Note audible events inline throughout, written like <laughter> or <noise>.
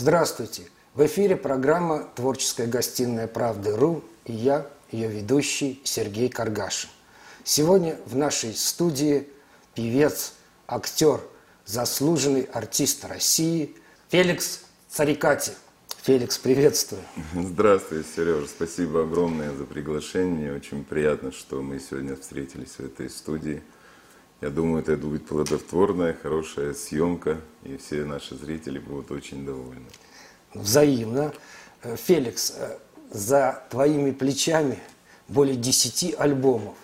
Здравствуйте! В эфире программа «Творческая гостиная правды.ру» и я, ее ведущий Сергей Каргашин. Сегодня в нашей студии певец, актер, заслуженный артист России Феликс Царикати. Феликс, приветствую. Здравствуй, Сережа. Спасибо огромное за приглашение. Очень приятно, что мы сегодня встретились в этой студии. Я думаю, это будет плодотворная, хорошая съемка, и все наши зрители будут очень довольны. Взаимно. Э, Феликс, э, за твоими плечами более 10 альбомов.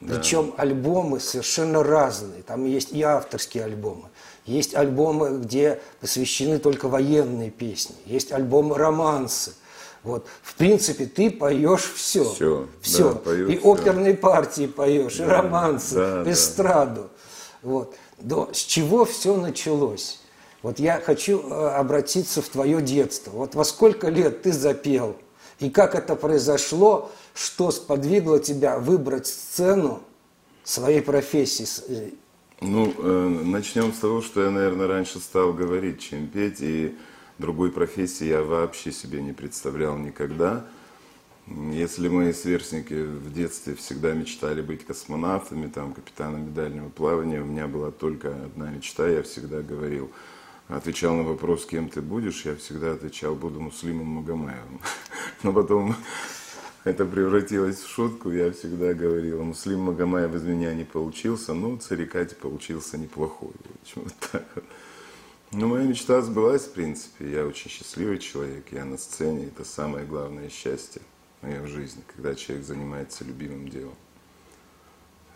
Да. Причем альбомы совершенно разные. Там есть и авторские альбомы, есть альбомы, где посвящены только военные песни, есть альбомы романсы. Вот. В принципе, ты поешь все. Все. все. Да, пою и оперные партии поешь, да, и романсы, да, эстраду. Да. Вот. До, с чего все началось? Вот я хочу э, обратиться в твое детство. Вот во сколько лет ты запел? И как это произошло? Что сподвигло тебя выбрать сцену своей профессии? Э, ну, э, начнем с того, что я, наверное, раньше стал говорить, чем петь. И другой профессии я вообще себе не представлял никогда. Если мои сверстники в детстве всегда мечтали быть космонавтами, там, капитанами дальнего плавания, у меня была только одна мечта, я всегда говорил, отвечал на вопрос, кем ты будешь, я всегда отвечал, буду Муслимом Магомаевым. <laughs> Но потом это превратилось в шутку, я всегда говорил, Муслим Магомаев из меня не получился, но Царикати получился неплохой. Вот так вот. Ну, моя мечта сбылась, в принципе. Я очень счастливый человек, я на сцене. Это самое главное счастье моей жизни, когда человек занимается любимым делом.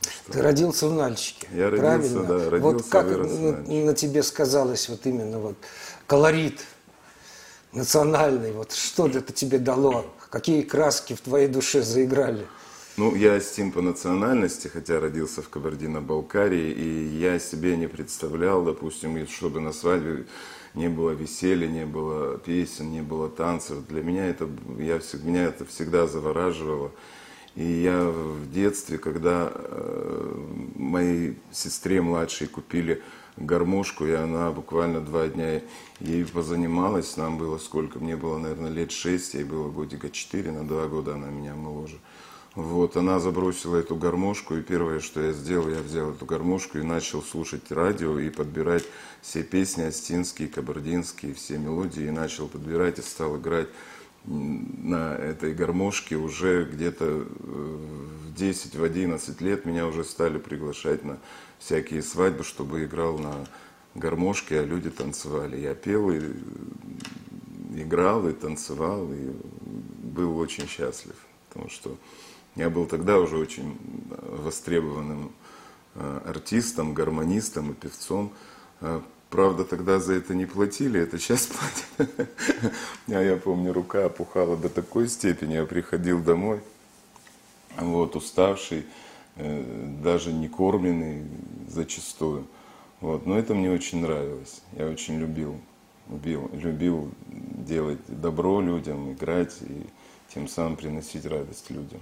Что? Ты родился в Нальчике, Я родился, правильно? да, родился, Вот как на, на тебе сказалось вот именно вот колорит национальный, вот что это тебе дало, какие краски в твоей душе заиграли? Ну, я астим по национальности, хотя родился в Кабардино-Балкарии, и я себе не представлял, допустим, чтобы на свадьбе не было веселья, не было песен, не было танцев. Для меня это, я, меня это всегда завораживало. И я в детстве, когда э, моей сестре младшей купили гармошку, и она буквально два дня ей позанималась, нам было сколько, мне было, наверное, лет шесть, ей было годика четыре, на два года она меня моложе. Вот, она забросила эту гармошку, и первое, что я сделал, я взял эту гармошку и начал слушать радио и подбирать все песни астинские, кабардинские, все мелодии, и начал подбирать и стал играть на этой гармошке уже где-то э, в 10, в 11 лет меня уже стали приглашать на всякие свадьбы, чтобы играл на гармошке, а люди танцевали. Я пел и играл, и танцевал, и был очень счастлив, потому что я был тогда уже очень востребованным э, артистом, гармонистом и певцом. Э, правда, тогда за это не платили, это сейчас платят. <laughs> А я помню, рука опухала до такой степени, я приходил домой, вот, уставший, э, даже не кормленный зачастую. Вот, но это мне очень нравилось, я очень любил, любил, любил делать добро людям, играть и тем самым приносить радость людям.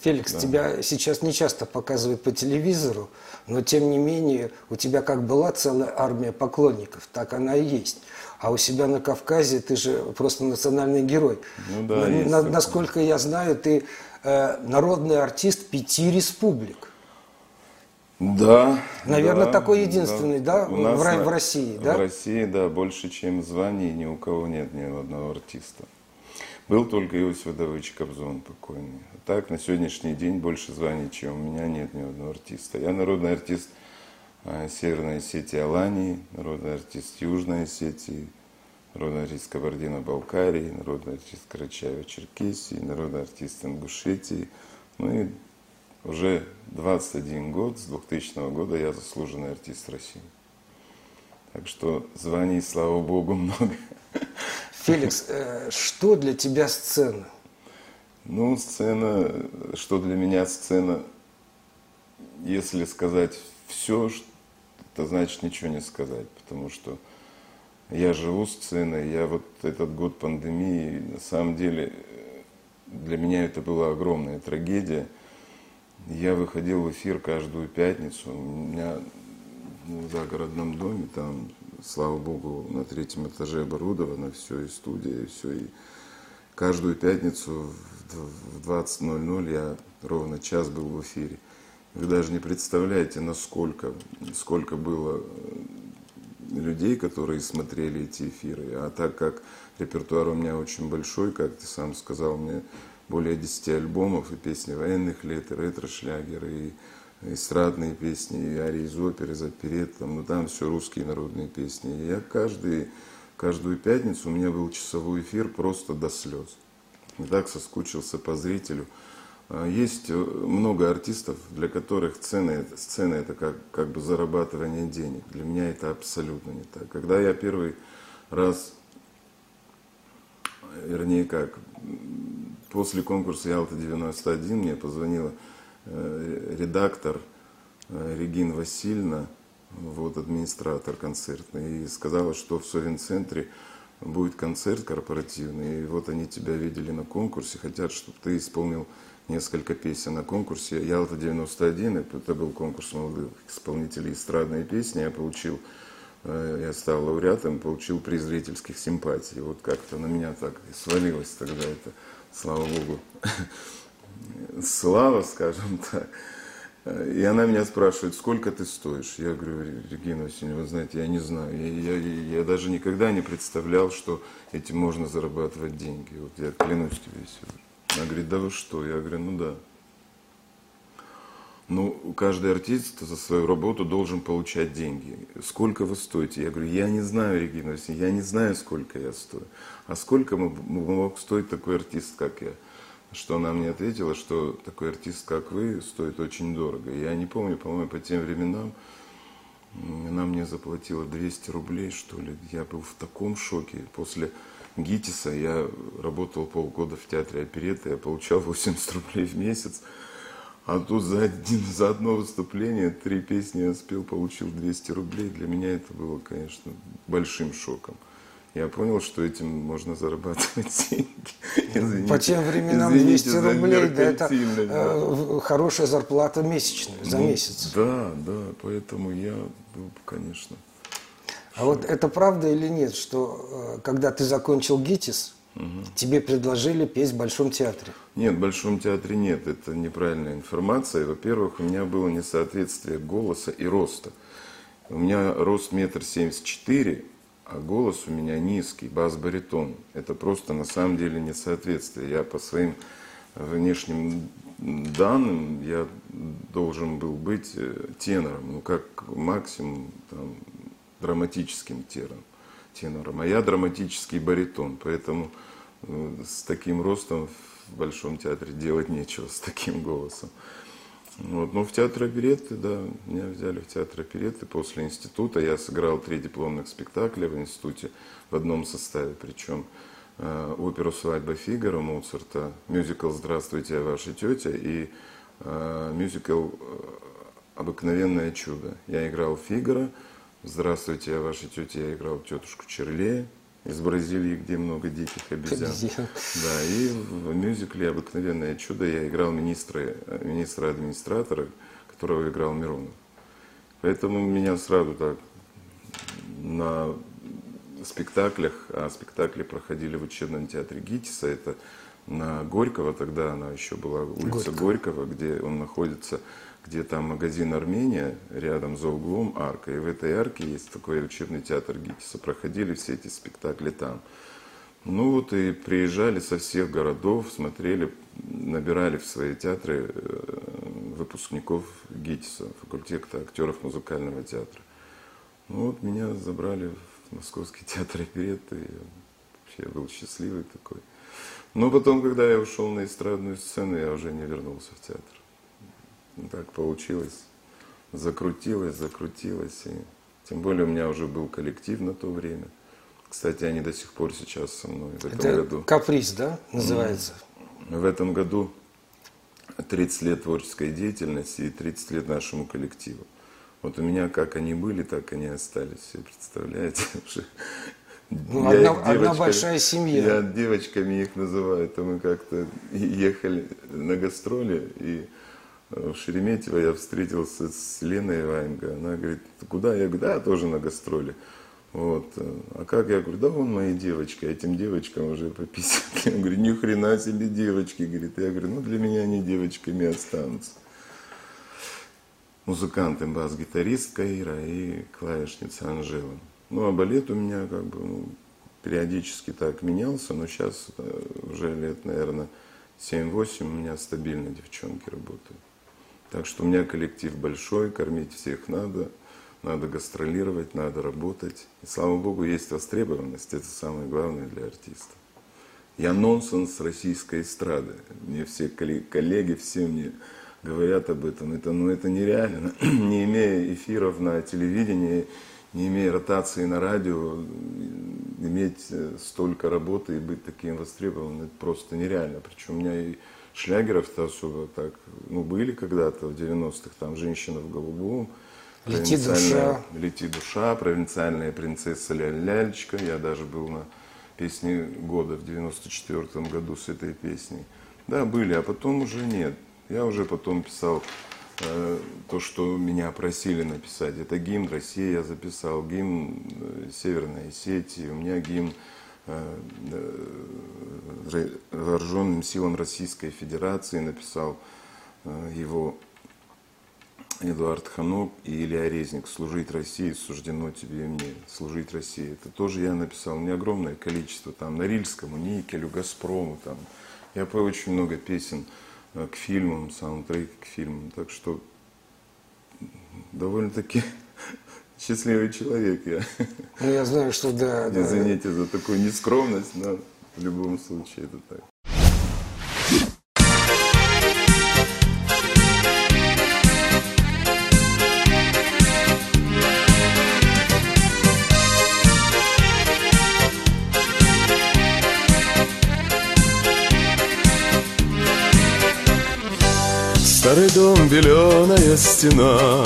Феликс, да. тебя сейчас не часто показывают по телевизору, но тем не менее у тебя как была целая армия поклонников, так она и есть. А у себя на Кавказе ты же просто национальный герой. Ну да, на, на, насколько я знаю, ты э, народный артист пяти республик. Да. Наверное, да, такой единственный, да, да у нас в, на, в России, да? В России, да, больше, чем званий ни у кого нет ни одного артиста. Был только Иосиф Давыдович Кобзон покойный. А так, на сегодняшний день больше званий, чем у меня нет ни одного артиста. Я народный артист а, Северной Осетии Алании, народный артист Южной Осетии, народный артист Кабардино-Балкарии, народный артист Карачаева-Черкесии, народный артист Ингушетии. Ну и уже 21 год, с 2000 года я заслуженный артист России. Так что званий, слава богу, <laughs> много. Феликс, э, что для тебя сцена? Ну, сцена, что для меня сцена, если сказать все, это значит ничего не сказать, потому что я живу сценой, я вот этот год пандемии, на самом деле, для меня это была огромная трагедия. Я выходил в эфир каждую пятницу, у меня ну, в загородном доме, там слава богу, на третьем этаже оборудовано все, и студия, и все. И каждую пятницу в 20.00 я ровно час был в эфире. Вы даже не представляете, насколько, сколько было людей, которые смотрели эти эфиры. А так как репертуар у меня очень большой, как ты сам сказал, мне более 10 альбомов и песни военных лет, и ретро-шлягеры, и эстрадные песни, и арии из оперы, из оперет, там, ну там все русские народные песни. И я каждый, каждую пятницу у меня был часовой эфир просто до слез. И так соскучился по зрителю. А, есть э, много артистов, для которых сцена, сцена это как, как бы зарабатывание денег. Для меня это абсолютно не так. Когда я первый раз, вернее как, после конкурса Ялта-91 мне позвонила редактор э, Регин Васильевна, вот администратор концертный, и сказала, что в Совин-центре будет концерт корпоративный, и вот они тебя видели на конкурсе, хотят, чтобы ты исполнил несколько песен на конкурсе. Ялта 91, это был конкурс молодых исполнителей эстрадной песни. Я получил, э, я стал лауреатом, получил приз зрительских симпатий. Вот как-то на меня так свалилось тогда это, слава богу, <laughs> слава, скажем <laughs> так. И она меня спрашивает, сколько ты стоишь? Я говорю, Регина Васильевна, вы знаете, я не знаю. Я, я, я даже никогда не представлял, что этим можно зарабатывать деньги. Вот я клянусь тебе сегодня. Она говорит, да вы что? Я говорю, ну да. Ну, каждый артист за свою работу должен получать деньги. Сколько вы стоите? Я говорю, я не знаю, Регина я не знаю, сколько я стою. А сколько мог стоить такой артист, как я? Что она мне ответила, что такой артист, как вы, стоит очень дорого. Я не помню, по-моему, по тем временам она мне заплатила 200 рублей, что ли. Я был в таком шоке. После ГИТИСа. Я работал полгода в театре оперетты, я получал <laughs> 80 рублей в месяц. А тут за, один, <laughs> за одно выступление три песни я спел, получил 200 рублей. Для меня это было, конечно, большим шоком. Я понял, что этим можно зарабатывать <laughs> деньги. Извините, По тем временам 200 рублей, да, это э, хорошая зарплата месячная, за ну, месяц. Да, да, поэтому я, ну, конечно, а вот это правда или нет, что э, когда ты закончил ГИТИС, угу. тебе предложили петь в Большом театре? Нет, в Большом театре нет, это неправильная информация. Во-первых, у меня было несоответствие голоса и роста. У меня рост метр семьдесят четыре, а голос у меня низкий, бас-баритон. Это просто на самом деле несоответствие. Я по своим внешним данным я должен был быть э, тенором, ну как максимум там, драматическим тенором, а я драматический баритон, поэтому э, с таким ростом в Большом театре делать нечего, с таким голосом. Вот. Но в театр оперетты, да, меня взяли в театр оперетты после института. Я сыграл три дипломных спектакля в институте в одном составе, причем э, оперу «Свадьба Фигара» Моцарта, мюзикл «Здравствуйте, я ваша тетя» и э, мюзикл э, «Обыкновенное чудо». Я играл Фигара, Здравствуйте, я ваша тетя, я играл тетушку Черле из Бразилии, где много диких обезьян. обезьян. Да, и в мюзикле «Обыкновенное чудо» я играл министра, министра администратора, которого играл Миронов. Поэтому меня сразу так на спектаклях, а спектакли проходили в учебном театре ГИТИСа, это на Горького, тогда она еще была улица Горького, Горького где он находится где там магазин Армения, рядом за углом арка. И в этой арке есть такой учебный театр ГИТИСа. Проходили все эти спектакли там. Ну вот и приезжали со всех городов, смотрели, набирали в свои театры э, выпускников ГИТИСа, факультета актеров музыкального театра. Ну вот меня забрали в Московский <laughs> театр оперетты. Я вообще был счастливый такой. Но потом, когда я ушел на эстрадную сцену, я уже не вернулся в театр. Так получилось. Закрутилось, закрутилось. И тем более у меня уже был коллектив на то время. Кстати, они до сих пор сейчас со мной в этом Это году. Каприз, да, называется? В этом году 30 лет творческой деятельности и 30 лет нашему коллективу. Вот у меня как они были, так они остались. Все представляете? <laughs> Ну, я одна, одна большая семья. Я девочками их называю. То мы как-то ехали на гастроли и в Шереметьево я встретился с Леной Ваенго. Она говорит, куда? Я говорю, да, тоже на гастроли. Вот. А как я говорю, да вон мои девочки, этим девочкам уже по 50 лет. Я говорю, ни хрена себе девочки, говорит. Я говорю, ну для меня они девочками останутся. Музыканты, бас-гитаристка Ира и клавишница Анжела. Ну, а балет у меня как бы ну, периодически так менялся, но сейчас э, уже лет, наверное, 7-8 у меня стабильно девчонки работают. Так что у меня коллектив большой, кормить всех надо – надо гастролировать, надо работать. И слава богу, есть востребованность, это самое главное для артиста. Я нонсенс российской эстрады. Мне все коллеги, все мне говорят об этом. Это, ну, это нереально. <clears throat> Не имея эфиров на телевидении, не имея ротации на радио, иметь э, столько работы и быть таким востребованным, это просто нереально. Причем у меня и шлягеров-то особо так, ну, были когда-то в 90-х, там «Женщина в голубом», Лети душа. Лети душа, провинциальная принцесса Лялечка. Я даже был на песне года в 94 году с этой песней. Да, были, а потом уже нет. Я уже потом писал э, то, что меня просили написать. Это гимн России я записал, гимн э, Северной Осетии, у меня гимн вооруженным силам Российской Федерации написал э, его Эдуард Ханок и Илья Резник «Служить России суждено тебе и мне». «Служить России» – это тоже я написал. Меня огромное количество. Там Норильскому, Никелю, Газпрому. Там. Я пою очень много песен э, к фильмам, саундтреки к фильмам. Так что довольно-таки счастливый человек я. Ну, я знаю, что да. <laughs> Извините да. за такую нескромность, но в любом случае это так. Старый дом, беленая стена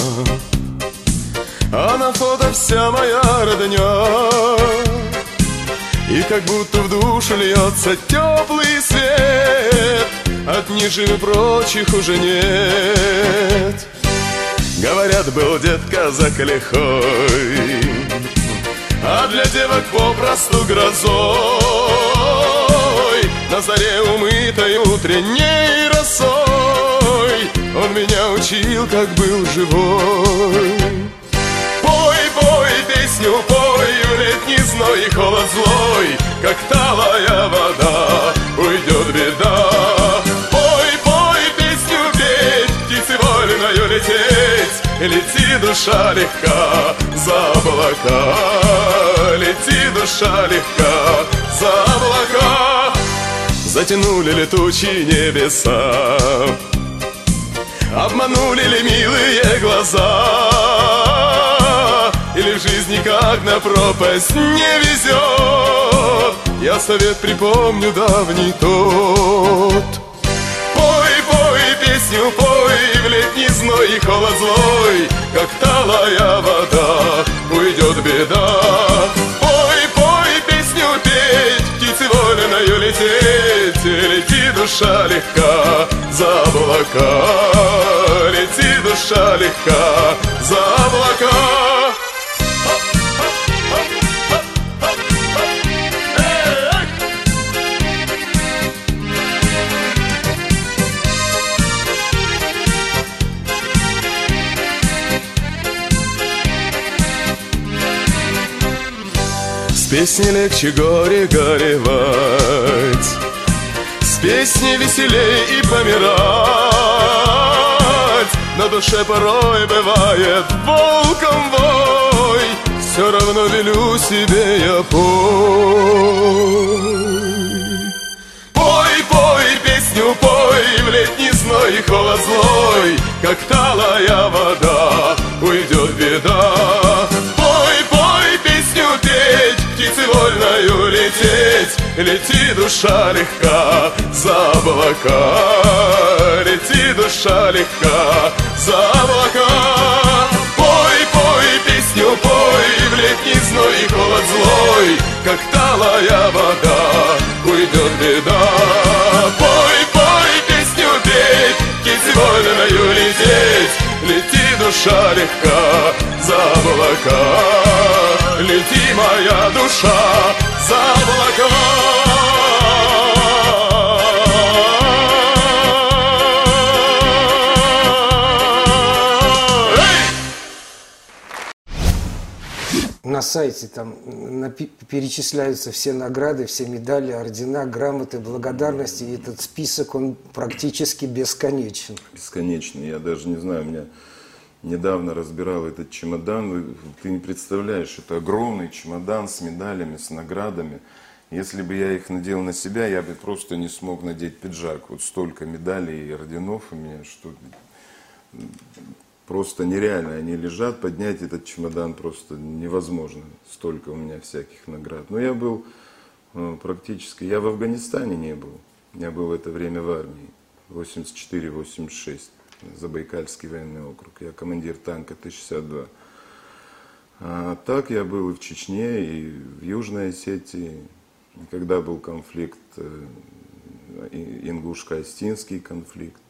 А на фото вся моя родня. И как будто в душу льется теплый свет. От неживы прочих уже нет. Говорят, был дед казак лихой. А для девок попросту грозой. На заре умытой утренней росой. Он меня учил, как был живой песню пой В летний зной и холод злой Как талая вода Уйдет беда. Пой, пой, песню петь Птицы вольною лететь Лети, душа легка За облака. Лети, душа легка За облака. Затянули летучие небеса. Обманули ли милые глаза Или в жизни как на пропасть не везет Я совет припомню давний тот. Пой, пой, песню пой В летний зной и холод злой Как талая вода Уйдет беда. Пой, пой, песню петь Птицы воленою лететь Лети душа легка за облака. Душа легка за облака. С песней легче горе горевать. С песней веселей и помирать. На душе порой бывает волком вой. Все равно велю себе я пой. Пой, пой, песню пой В летний зной и холод злой Как талая вода Уйдет беда Лети, душа легка За облака. Лети, душа легка за облака. Пой, пой, песню пой В летний зной и холод злой. Как талая вода Уйдет беда. Пой, пой, песню петь Птице вольною лететь Лети, душа легка за облака. Лети, моя душа за облака на сайте там перечисляются все награды, все медали, ордена, грамоты, благодарности. И этот список, он практически бесконечен. Бесконечно. Я даже не знаю, у меня недавно разбирал этот чемодан. Ты не представляешь, это огромный чемодан с медалями, с наградами. Если бы я их надел на себя, я бы просто не смог надеть пиджак. Вот столько медалей и орденов у меня, что просто нереально. Они лежат, поднять этот чемодан просто невозможно. Столько у меня всяких наград. Но я был э, практически... Я в Афганистане не был. Я был в это время в армии. 84-86. Забайкальский военный округ. Я командир танка Т-62. А так я был и в Чечне, и в Южной Осетии. И Когда был конфликт, э, и- ингушско-остинский конфликт.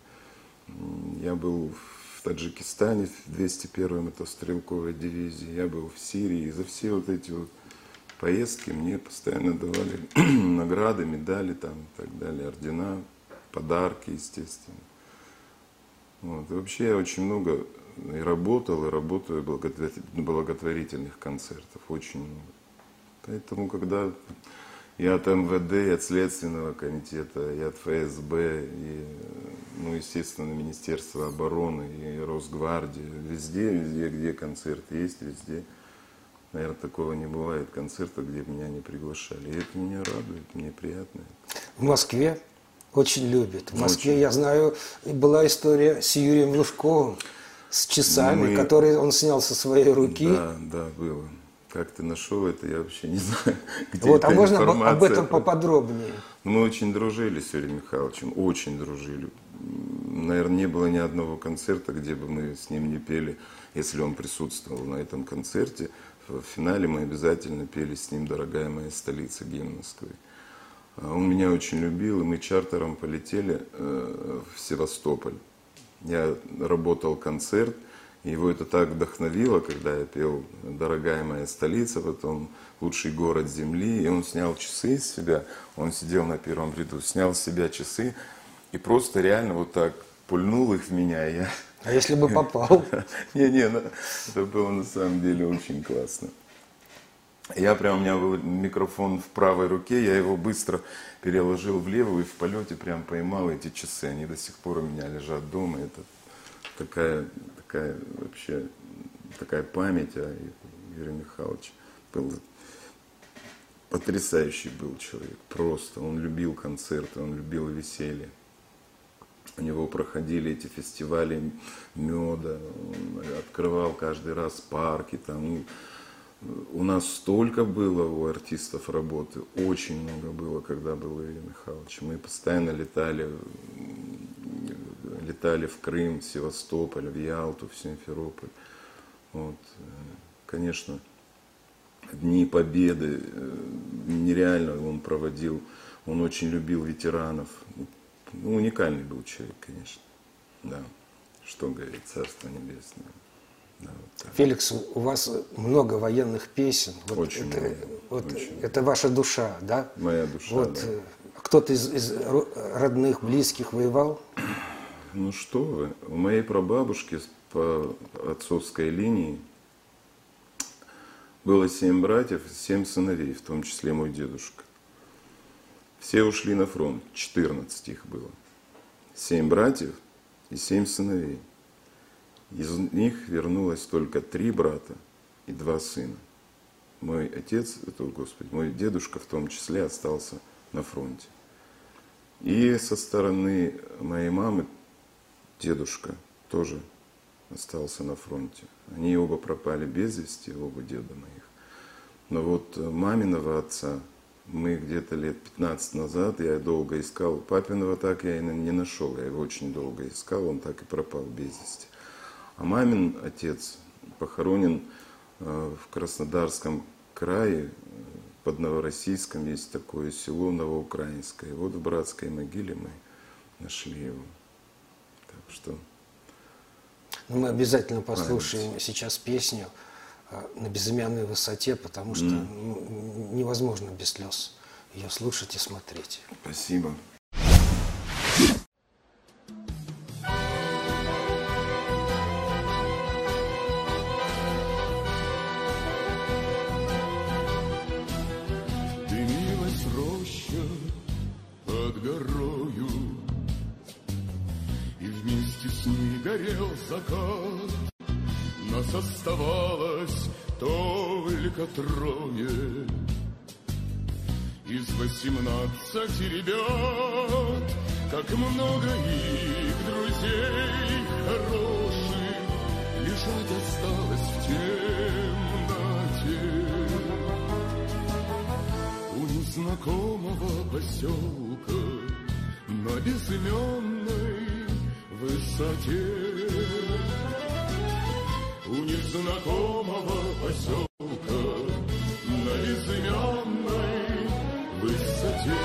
Я был в Таджикистане в 201-й мотострелковой дивизии, я был в Сирии. И за все вот эти вот поездки мне постоянно давали <clears throat> награды, медали там и так далее, ордена, подарки, естественно. Вот. И вообще я очень много и работал, и работаю благотвор- благотворительных концертов, очень много. Поэтому, когда и от МВД, и от Следственного комитета, и от ФСБ, и, ну, естественно, Министерства обороны, и Росгвардии, везде, везде, где концерт есть, везде. Наверное, такого не бывает концерта, где меня не приглашали. И это меня радует, мне приятно. В Москве очень любят. В Москве, Очень. я знаю, была история с Юрием Лужковым, с часами, Мы- которые он снял со своей руки. Да, да, было. Как ты нашел это, я вообще не <laughs> знаю. Где Вот, а эта можно об- об информация. этом поподробнее? Мы очень дружили с Юрием Михайловичем, очень дружили. Наверное, не было ни одного концерта, где бы мы с ним не пели, если он присутствовал на этом концерте. В финале мы обязательно пели с ним «Дорогая моя столица» гимн Москвы. А Он меня очень любил, и мы чартером полетели э, в Севастополь. Я работал концерт, его это так вдохновило, когда я пел «Дорогая моя столица», потом «Лучший город земли», и он снял часы из себя, он сидел на первом ряду, снял с себя часы, и просто реально вот так пульнул их в меня, я А если бы попал? <laughs> не-не, ну, это было на самом деле очень классно. Я прям, у меня был микрофон в правой руке, я его быстро переложил в левую и в полете прям поймал эти часы. Они до сих пор у меня лежат дома. Это такая, такая вообще, такая память о Юрии Михайловиче. Был потрясающий был человек, просто. Он любил концерты, он любил веселье. У него проходили эти фестивали меда, он открывал каждый раз парки. Там. У нас столько было у артистов работы, очень много было, когда был Юрий Михайлович. Мы постоянно летали, летали в Крым, в Севастополь, в Ялту, в Симферополь. Вот. Конечно, Дни Победы э, нереально он проводил. Он очень любил ветеранов. Ну, уникальный был человек, конечно. Да. Что говорит Царство Небесное. Да, вот так. Феликс, у вас много военных песен. Вот Очень это, много, вот очень. это ваша душа, да? Моя душа, Вот да. э, кто-то из, из ро- родных, близких воевал? Ну что вы, у моей прабабушки по отцовской линии было семь братьев семь сыновей, в том числе мой дедушка. Все ушли на фронт, 14 их было. Семь братьев и семь сыновей. Из них вернулось только три брата и два сына. Мой отец, это, Господи, мой дедушка в том числе остался на фронте. И со стороны моей мамы дедушка тоже остался на фронте. Они оба пропали без вести, оба деда моих. Но вот маминого отца мы где-то лет 15 назад, я долго искал, папиного так я и не нашел, я его очень долго искал, он так и пропал без вести. А мамин отец похоронен э, в Краснодарском крае, э, под Новороссийском есть такое село Новоукраинское. И вот в братской могиле мы нашли его. Так что Но мы обязательно послушаем сейчас песню на безымянной высоте, потому что ну, невозможно без слез ее слушать и смотреть. Спасибо. Дымилась роща под горою, И вместе с ней горел закат. Нас оставалось только трое Из восемнадцати ребят, Как много их друзей хороших Лежать осталось в темноте у незнакомого поселка на безыменной высоте. У незнакомого поселка на безыменной высоте.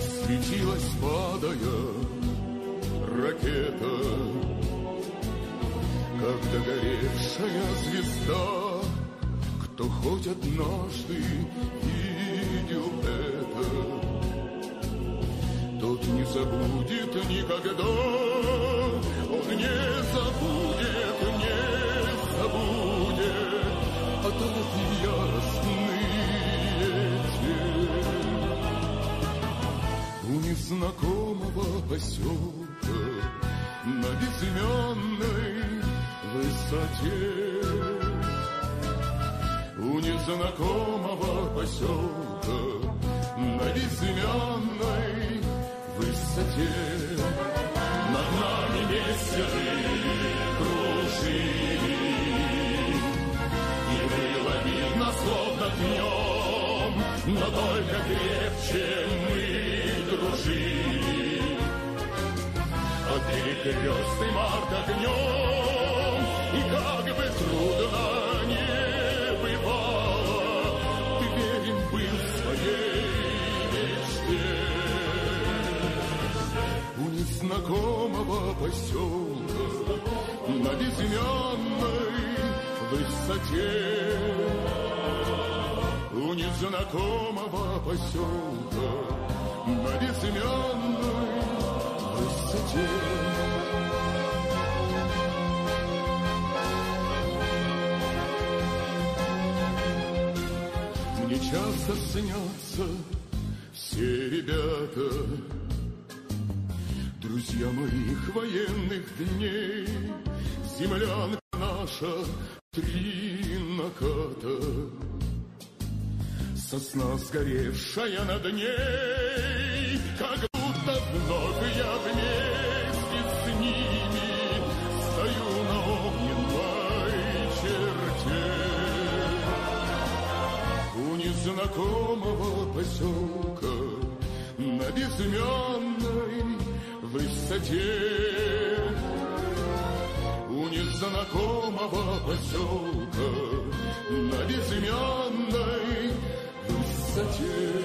Светилась падая ракета как догоревшая звезда. Кто хоть однажды забудет никогда. Он не забудет, не забудет, а яростные те. У незнакомого поселка на безымянной высоте. У незнакомого поселка на безымянной высоте. Над нами мессеры кружили, И было видно, словно днем, Но только крепче мы дружили под перекрестным огнем. И как бы трудно У незнакомого поселка на безымянной высоте. У незнакомого поселка на безымянной высоте. Мне часто снятся все ребята, Друзья моих военных дней, Землянка наша три наката, Сосна сгоревшая над ней, Как будто вновь я вместе с ними Стою на огненной черте. У незнакомого поселка на безымянной высоте. У незнакомого поселка на безымянной высоте.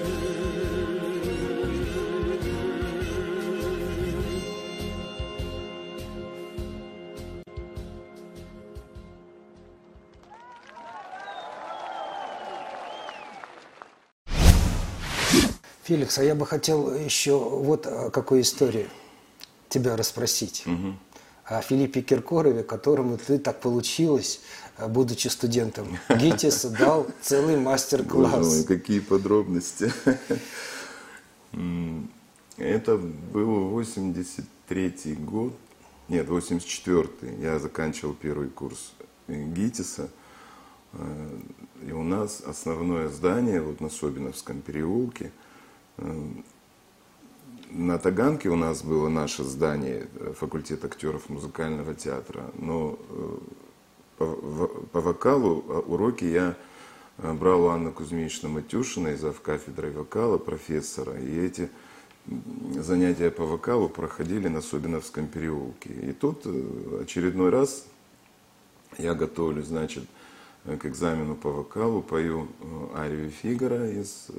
Феликс, а я бы хотел еще вот о какой истории тебя расспросить. О Филиппе Киркорове, которому ты так получилось, будучи студентом ГИТИСа, дал целый Боже мой, мастер-класс. какие подробности. Это был 83 год, нет, 84 Я заканчивал первый курс э, ГИТИСа. Э, И у нас основное здание вот на Собиновском переулке. Э, На Таганке у нас было наше здание, э, факультет актеров музыкального театра. Но э, по, по вокалу а, уроки я э, брал у Анны Кузьминичны Матюшиной, зав. кафедрой вокала, профессора. И эти занятия по вокалу проходили на Собиновском переулке. И тут э, очередной раз я готовлю, значит, э, к экзамену по вокалу пою э, арию Фигара из э,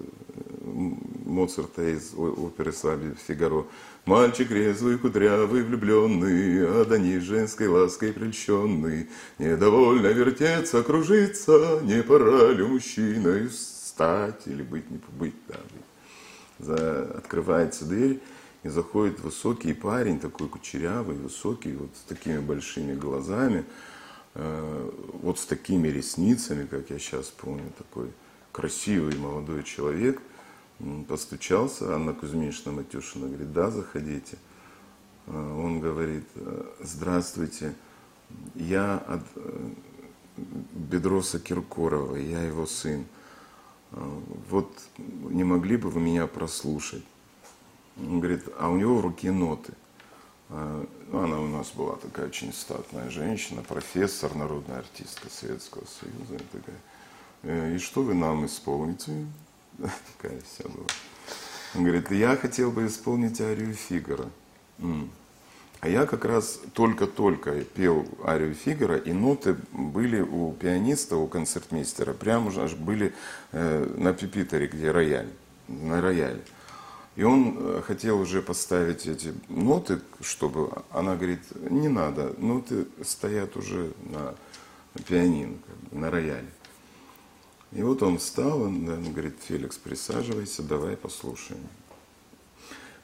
Моцарта из оперы «Свадьбы Фигаро». Мальчик резвый, кудрявый, влюбленный, А до них женской лаской прельщенный, Недовольно вертеться, кружиться, Не пора ли мужчиной стать или быть, не побыть, да, За, открывается дверь, и заходит высокий парень, такой кучерявый, высокий, вот с такими большими глазами, э, вот с такими ресницами, как я сейчас помню, такой красивый молодой человек, постучался, Анна Кузьминична Матюшина говорит, да, заходите. Э, он говорит, «Э, здравствуйте, я от Бедроса Киркорова, я его сын. Вот не могли бы вы меня прослушать? Он говорит, а у него в руке ноты. Ну, она у нас была такая очень статная женщина, профессор, народная артистка Советского Союза. Такая. «Э, и что вы нам исполните? Такая вся была. Он говорит, я хотел бы исполнить арию Фигара. А я как раз только-только пел арию Фигара, и ноты были у пианиста, у концертмейстера, прямо аж были э, на пипитере, где рояль, на рояле. И он э, хотел уже поставить эти ноты, чтобы... Она говорит, не надо, ноты стоят уже на пианино, на рояле. И вот он встал, он, он говорит, Феликс, присаживайся, давай послушаем.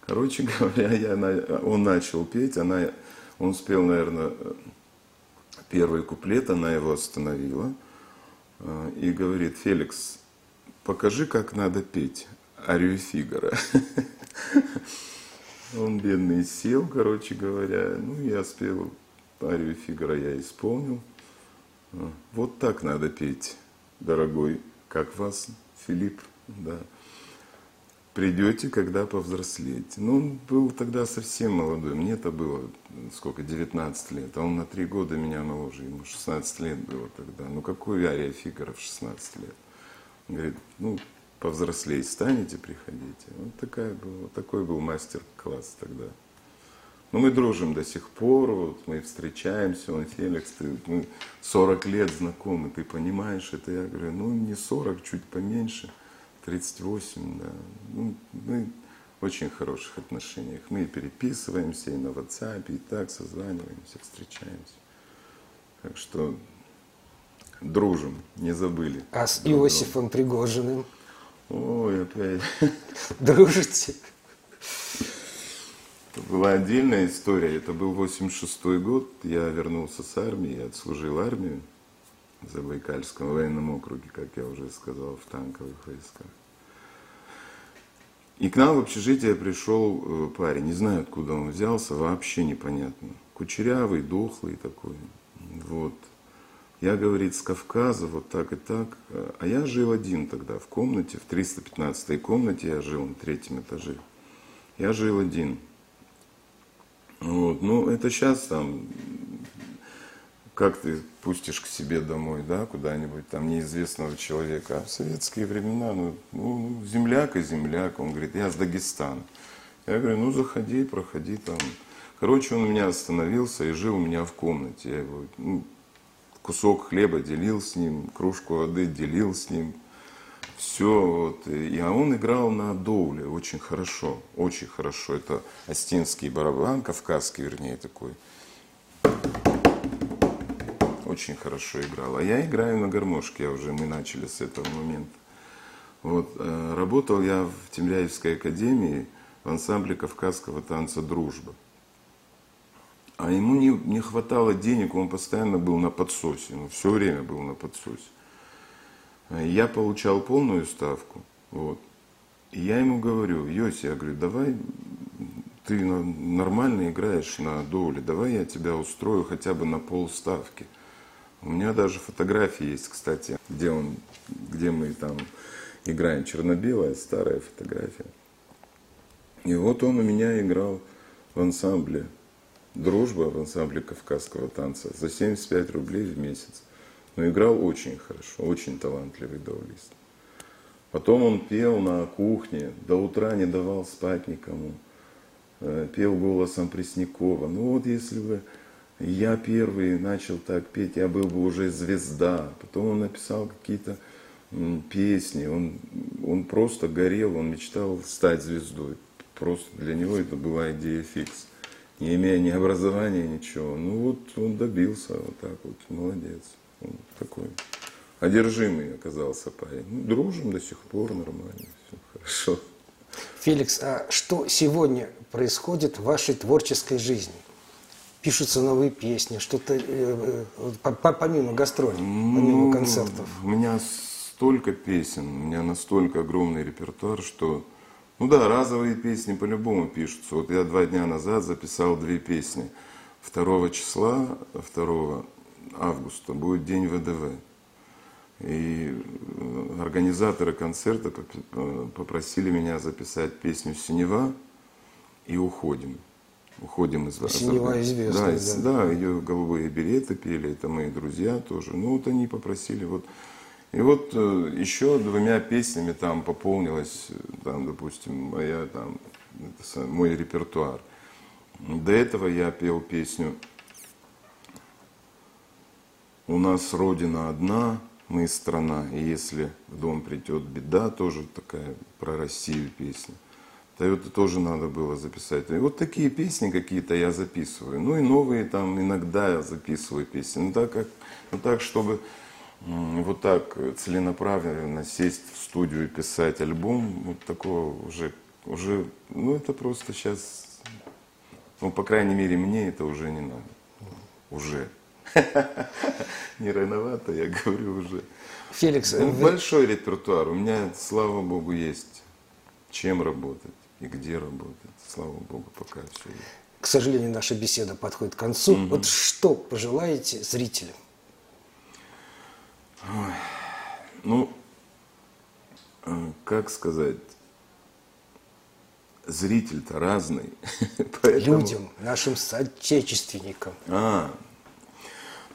Короче <laughs> говоря, я, он начал петь, она, он спел, наверное, первый куплет, она его остановила э, и говорит, Феликс, покажи, как надо петь арию Фигара. <laughs> Он бедный сел, короче говоря. Ну, я спел арию Фигара, я исполнил. Вот так надо петь, дорогой, как вас, Филипп, да. Придете, когда повзрослеете. Ну, он был тогда совсем молодой. мне это было, сколько, 19 лет. А он на три года меня моложе. Ему 16 лет было тогда. Ну, какой Ария в 16 лет? Он говорит, ну, повзрослеть станете, приходите. Вот такая была, такой был мастер-класс тогда. Но мы дружим до сих пор, вот мы встречаемся, он Феликс, ты, мы 40 лет знакомы, ты понимаешь это? Я говорю, ну не 40, чуть поменьше, 38, да. Ну, мы в очень хороших отношениях. Мы переписываемся и на WhatsApp, и так созваниваемся, встречаемся. Так что дружим, не забыли. А с Иосифом Пригожиным? Ой, опять. <laughs> Дружите? Это была отдельная история. Это был 86 год. Я вернулся с армии, я отслужил армию в Забайкальском военном округе, как я уже сказал, в танковых войсках. И к нам в общежитие пришел э, парень. Не знаю, откуда он взялся, вообще непонятно. Кучерявый, дохлый такой. Вот. Я, говорит, с Кавказа, вот так и так. А я жил один тогда в комнате, в 315 комнате я жил на третьем этаже. Я жил один. Вот. Ну, это сейчас там, как ты пустишь к себе домой, да, куда-нибудь там неизвестного человека. А в советские времена, ну, ну, земляк и земляк. Он говорит, я с Дагестана. Я говорю, ну, заходи, проходи там. Короче, он у меня остановился и жил у меня в комнате. Я его, ну, кусок хлеба делил с ним, кружку воды делил с ним. Все, вот. И, а он играл на доуле очень хорошо, очень хорошо. Это астинский барабан, кавказский, вернее, такой. Очень хорошо играл. А я играю на гармошке, я уже, мы начали с этого момента. Вот, э, работал я в Темряевской академии в ансамбле кавказского танца «Дружба». А ему не, не хватало денег, он постоянно был на подсосе, ну, все время был на подсосе. Я получал полную ставку, вот. И я ему говорю, Йоси, я говорю, давай, ты нормально играешь на доле, давай я тебя устрою хотя бы на полставки. У меня даже фотографии есть, кстати, где он, где мы там играем, черно-белая, старая фотография. И вот он у меня играл в ансамбле дружба в ансамбле кавказского танца за 75 рублей в месяц. Но играл очень хорошо, очень талантливый даулист. Потом он пел на кухне, до утра не давал спать никому. Э, пел голосом Преснякова. Ну вот если вы Я первый начал так петь, я был бы уже звезда. Потом он написал какие-то песни, он, он просто горел, он мечтал стать звездой. Просто для него это была идея фикс. Не имея ни образования, ничего. Ну вот он добился вот так вот, молодец. Такой одержимый оказался парень. Ну, дружим до сих пор, нормально, все хорошо. Феликс, а что сегодня происходит в вашей творческой жизни? Пишутся новые песни, что-то э, э, помимо гастролей, помимо ну, концертов. У меня столько песен, у меня настолько огромный репертуар, что, ну да, разовые песни по-любому пишутся. Вот я два дня назад записал две песни. 2 числа, 2 августа будет день ВДВ. И э, организаторы концерта э, попросили меня записать песню «Синева» и «Уходим». Уходим из Синева известная, да, да. Да, ее «Голубые береты» пели, это мои друзья тоже. Ну вот они попросили, вот. И вот э, еще двумя песнями там пополнилась, там, допустим, моя, там, это, мой репертуар. До этого я пел песню «У нас Родина одна», мы страна, и если в дом придет беда, тоже такая про Россию песня. То это тоже надо было записать. И вот такие песни какие-то я записываю. Ну и новые там иногда я записываю песни. Ну так, как, ну так чтобы вот так целенаправленно сесть в студию и писать альбом, вот такого уже, уже, ну это просто сейчас, ну по крайней мере мне это уже не надо. Уже. <laughs> Не рановато, я говорю уже. Феликс, ну, вы... большой репертуар. У меня, слава богу, есть чем работать и где работать. Слава богу, пока все есть. К сожалению, наша беседа подходит к концу. Угу. Вот что пожелаете зрителям? Ой, ну, э, как сказать, зритель-то разный. <laughs> Поэтому... Людям, нашим соотечественникам. А,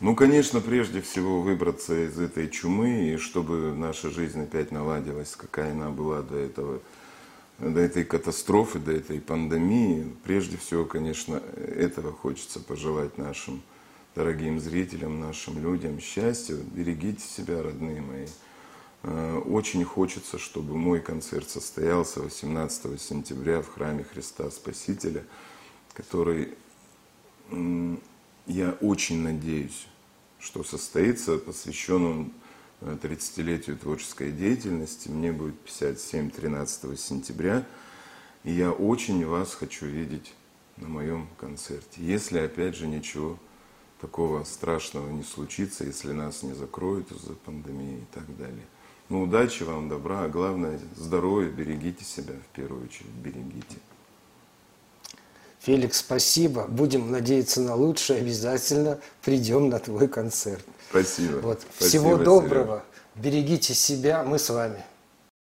ну, конечно, прежде всего выбраться из этой чумы, и чтобы наша жизнь опять наладилась, какая она была до этого, до этой катастрофы, до этой пандемии. Прежде всего, конечно, этого хочется пожелать нашим дорогим зрителям, нашим людям счастья. Берегите себя, родные мои. Э, очень хочется, чтобы мой концерт состоялся 18 сентября в храме Христа Спасителя, который я очень надеюсь, что состоится, посвящен он 30-летию творческой деятельности. Мне будет 57 13 сентября. И я очень вас хочу видеть на моем концерте. Если, опять же, ничего такого страшного не случится, если нас не закроют из-за пандемии и так далее. Ну, удачи вам, добра, а главное здоровья, берегите себя в первую очередь, берегите. Феликс, спасибо. Будем надеяться на лучшее. Обязательно придем на твой концерт. Спасибо. Вот. Спасибо, Всего доброго. Серега. Берегите себя. Мы с вами.